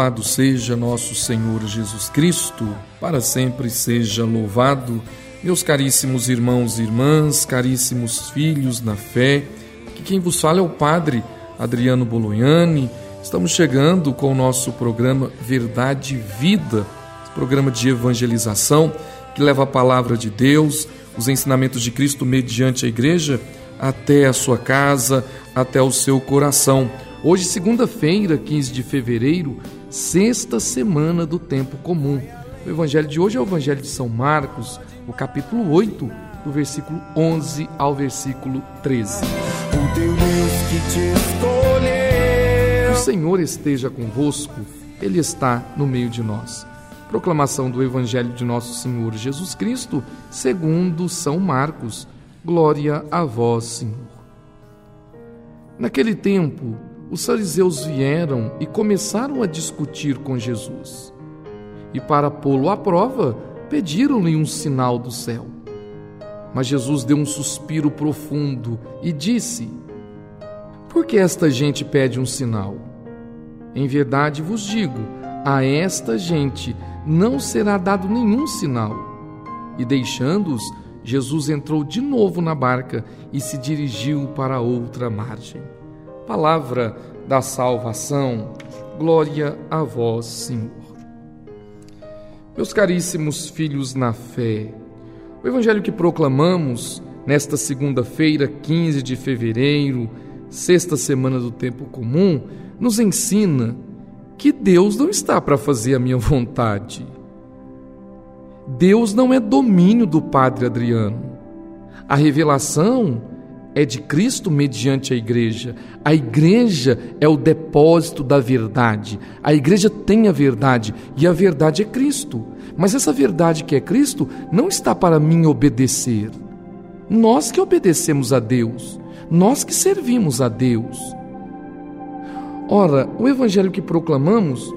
Louvado seja nosso Senhor Jesus Cristo, para sempre seja louvado. Meus caríssimos irmãos e irmãs, caríssimos filhos na fé, que quem vos fala é o Padre Adriano Bolognani. Estamos chegando com o nosso programa Verdade e Vida, programa de evangelização que leva a palavra de Deus, os ensinamentos de Cristo mediante a igreja até a sua casa, até o seu coração. Hoje, segunda-feira, 15 de fevereiro, sexta semana do tempo comum. O evangelho de hoje é o evangelho de São Marcos, o capítulo 8, do versículo 11 ao versículo 13. O Deus que te escolheu. O Senhor esteja convosco, ele está no meio de nós. Proclamação do evangelho de nosso Senhor Jesus Cristo, segundo São Marcos. Glória a vós, Senhor. Naquele tempo, os fariseus vieram e começaram a discutir com Jesus. E para pô-lo à prova, pediram-lhe um sinal do céu. Mas Jesus deu um suspiro profundo e disse: Por que esta gente pede um sinal? Em verdade vos digo, a esta gente não será dado nenhum sinal. E deixando-os, Jesus entrou de novo na barca e se dirigiu para outra margem palavra da salvação. Glória a vós, Senhor. Meus caríssimos filhos na fé, o evangelho que proclamamos nesta segunda-feira, 15 de fevereiro, sexta semana do tempo comum, nos ensina que Deus não está para fazer a minha vontade. Deus não é domínio do Padre Adriano. A revelação é de Cristo mediante a igreja. A igreja é o depósito da verdade. A igreja tem a verdade e a verdade é Cristo. Mas essa verdade que é Cristo não está para mim obedecer. Nós que obedecemos a Deus, nós que servimos a Deus. Ora, o evangelho que proclamamos,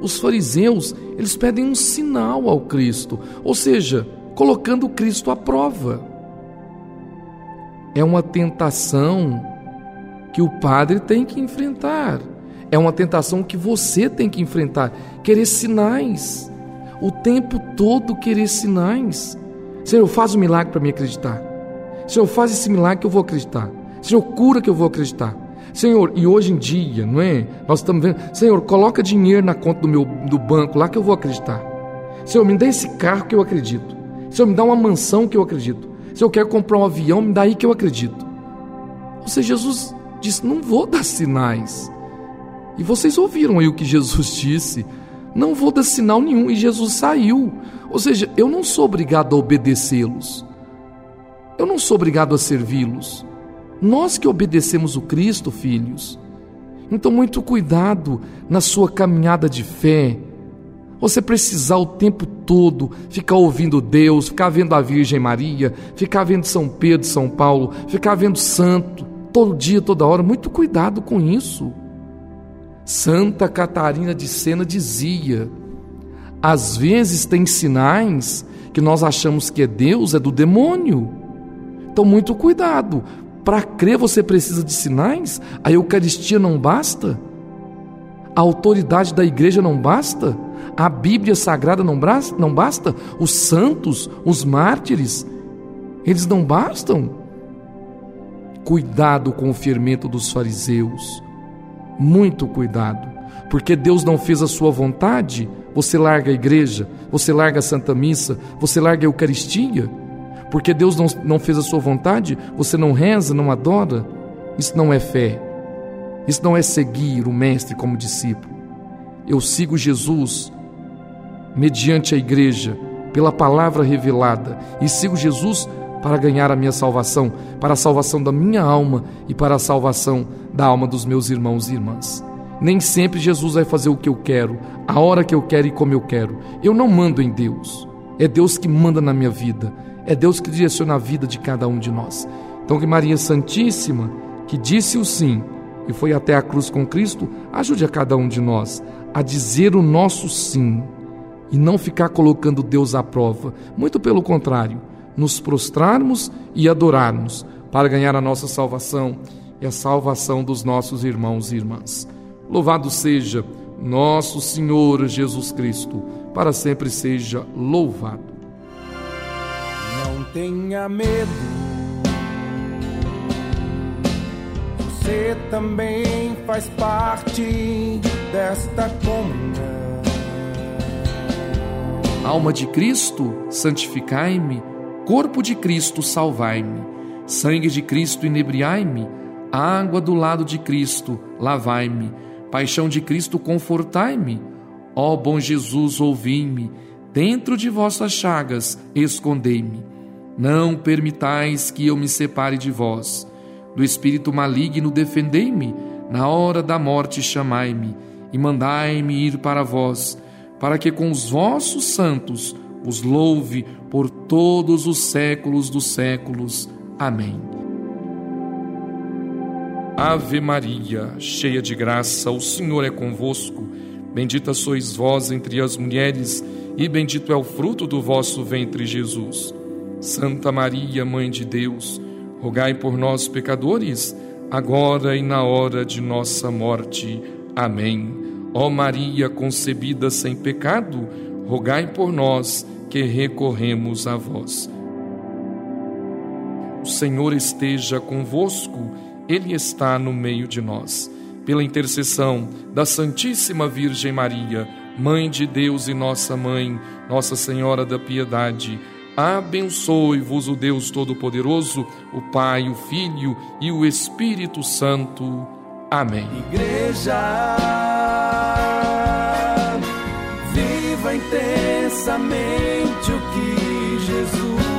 os fariseus, eles pedem um sinal ao Cristo, ou seja, colocando Cristo à prova é uma tentação que o padre tem que enfrentar. É uma tentação que você tem que enfrentar. Querer sinais. O tempo todo querer sinais. Senhor, faz um milagre para me acreditar. Senhor, faz esse milagre que eu vou acreditar. Senhor, cura que eu vou acreditar. Senhor, e hoje em dia, não é? Nós estamos vendo, Senhor, coloca dinheiro na conta do meu do banco lá que eu vou acreditar. Senhor, me dá esse carro que eu acredito. Senhor, me dá uma mansão que eu acredito. Se eu quero comprar um avião, me dá aí que eu acredito. Ou seja, Jesus disse: Não vou dar sinais. E vocês ouviram aí o que Jesus disse: Não vou dar sinal nenhum. E Jesus saiu. Ou seja, eu não sou obrigado a obedecê-los. Eu não sou obrigado a servi-los. Nós que obedecemos o Cristo, filhos. Então, muito cuidado na sua caminhada de fé você precisar o tempo todo ficar ouvindo Deus, ficar vendo a Virgem Maria, ficar vendo São Pedro, São Paulo, ficar vendo santo, todo dia, toda hora, muito cuidado com isso. Santa Catarina de Sena dizia: às vezes tem sinais que nós achamos que é Deus, é do demônio. Então, muito cuidado. Para crer, você precisa de sinais? A Eucaristia não basta? A autoridade da igreja não basta? A Bíblia Sagrada não basta? Os santos, os mártires, eles não bastam? Cuidado com o fermento dos fariseus, muito cuidado, porque Deus não fez a sua vontade, você larga a igreja, você larga a Santa Missa, você larga a Eucaristia, porque Deus não, não fez a sua vontade, você não reza, não adora, isso não é fé, isso não é seguir o Mestre como discípulo. Eu sigo Jesus mediante a igreja, pela palavra revelada, e sigo Jesus para ganhar a minha salvação, para a salvação da minha alma e para a salvação da alma dos meus irmãos e irmãs. Nem sempre Jesus vai fazer o que eu quero, a hora que eu quero e como eu quero. Eu não mando em Deus. É Deus que manda na minha vida. É Deus que direciona a vida de cada um de nós. Então, que Maria Santíssima, que disse o sim e foi até a cruz com Cristo, ajude a cada um de nós a dizer o nosso sim e não ficar colocando Deus à prova. Muito pelo contrário, nos prostrarmos e adorarmos para ganhar a nossa salvação e a salvação dos nossos irmãos e irmãs. Louvado seja nosso Senhor Jesus Cristo, para sempre seja louvado. Não tenha medo, você também faz parte desta comunhão. Alma de Cristo, santificai-me, corpo de Cristo, salvai-me, sangue de Cristo, inebriai-me, água do lado de Cristo, lavai-me Paixão de Cristo, confortai-me. Ó bom Jesus, ouvi-me. Dentro de vossas chagas, escondei-me. Não permitais que eu me separe de vós. Do espírito maligno, defendei-me. Na hora da morte, chamai-me e mandai-me ir para vós, para que com os vossos santos os louve por todos os séculos dos séculos. Amém. Ave Maria, cheia de graça, o Senhor é convosco. Bendita sois vós entre as mulheres, e bendito é o fruto do vosso ventre, Jesus. Santa Maria, Mãe de Deus, rogai por nós, pecadores, agora e na hora de nossa morte. Amém. Ó Maria, concebida sem pecado, rogai por nós que recorremos a vós. O Senhor esteja convosco ele está no meio de nós. Pela intercessão da Santíssima Virgem Maria, Mãe de Deus e nossa Mãe, Nossa Senhora da Piedade, abençoe-vos o Deus Todo-Poderoso, o Pai, o Filho e o Espírito Santo. Amém. Igreja, viva intensamente o que Jesus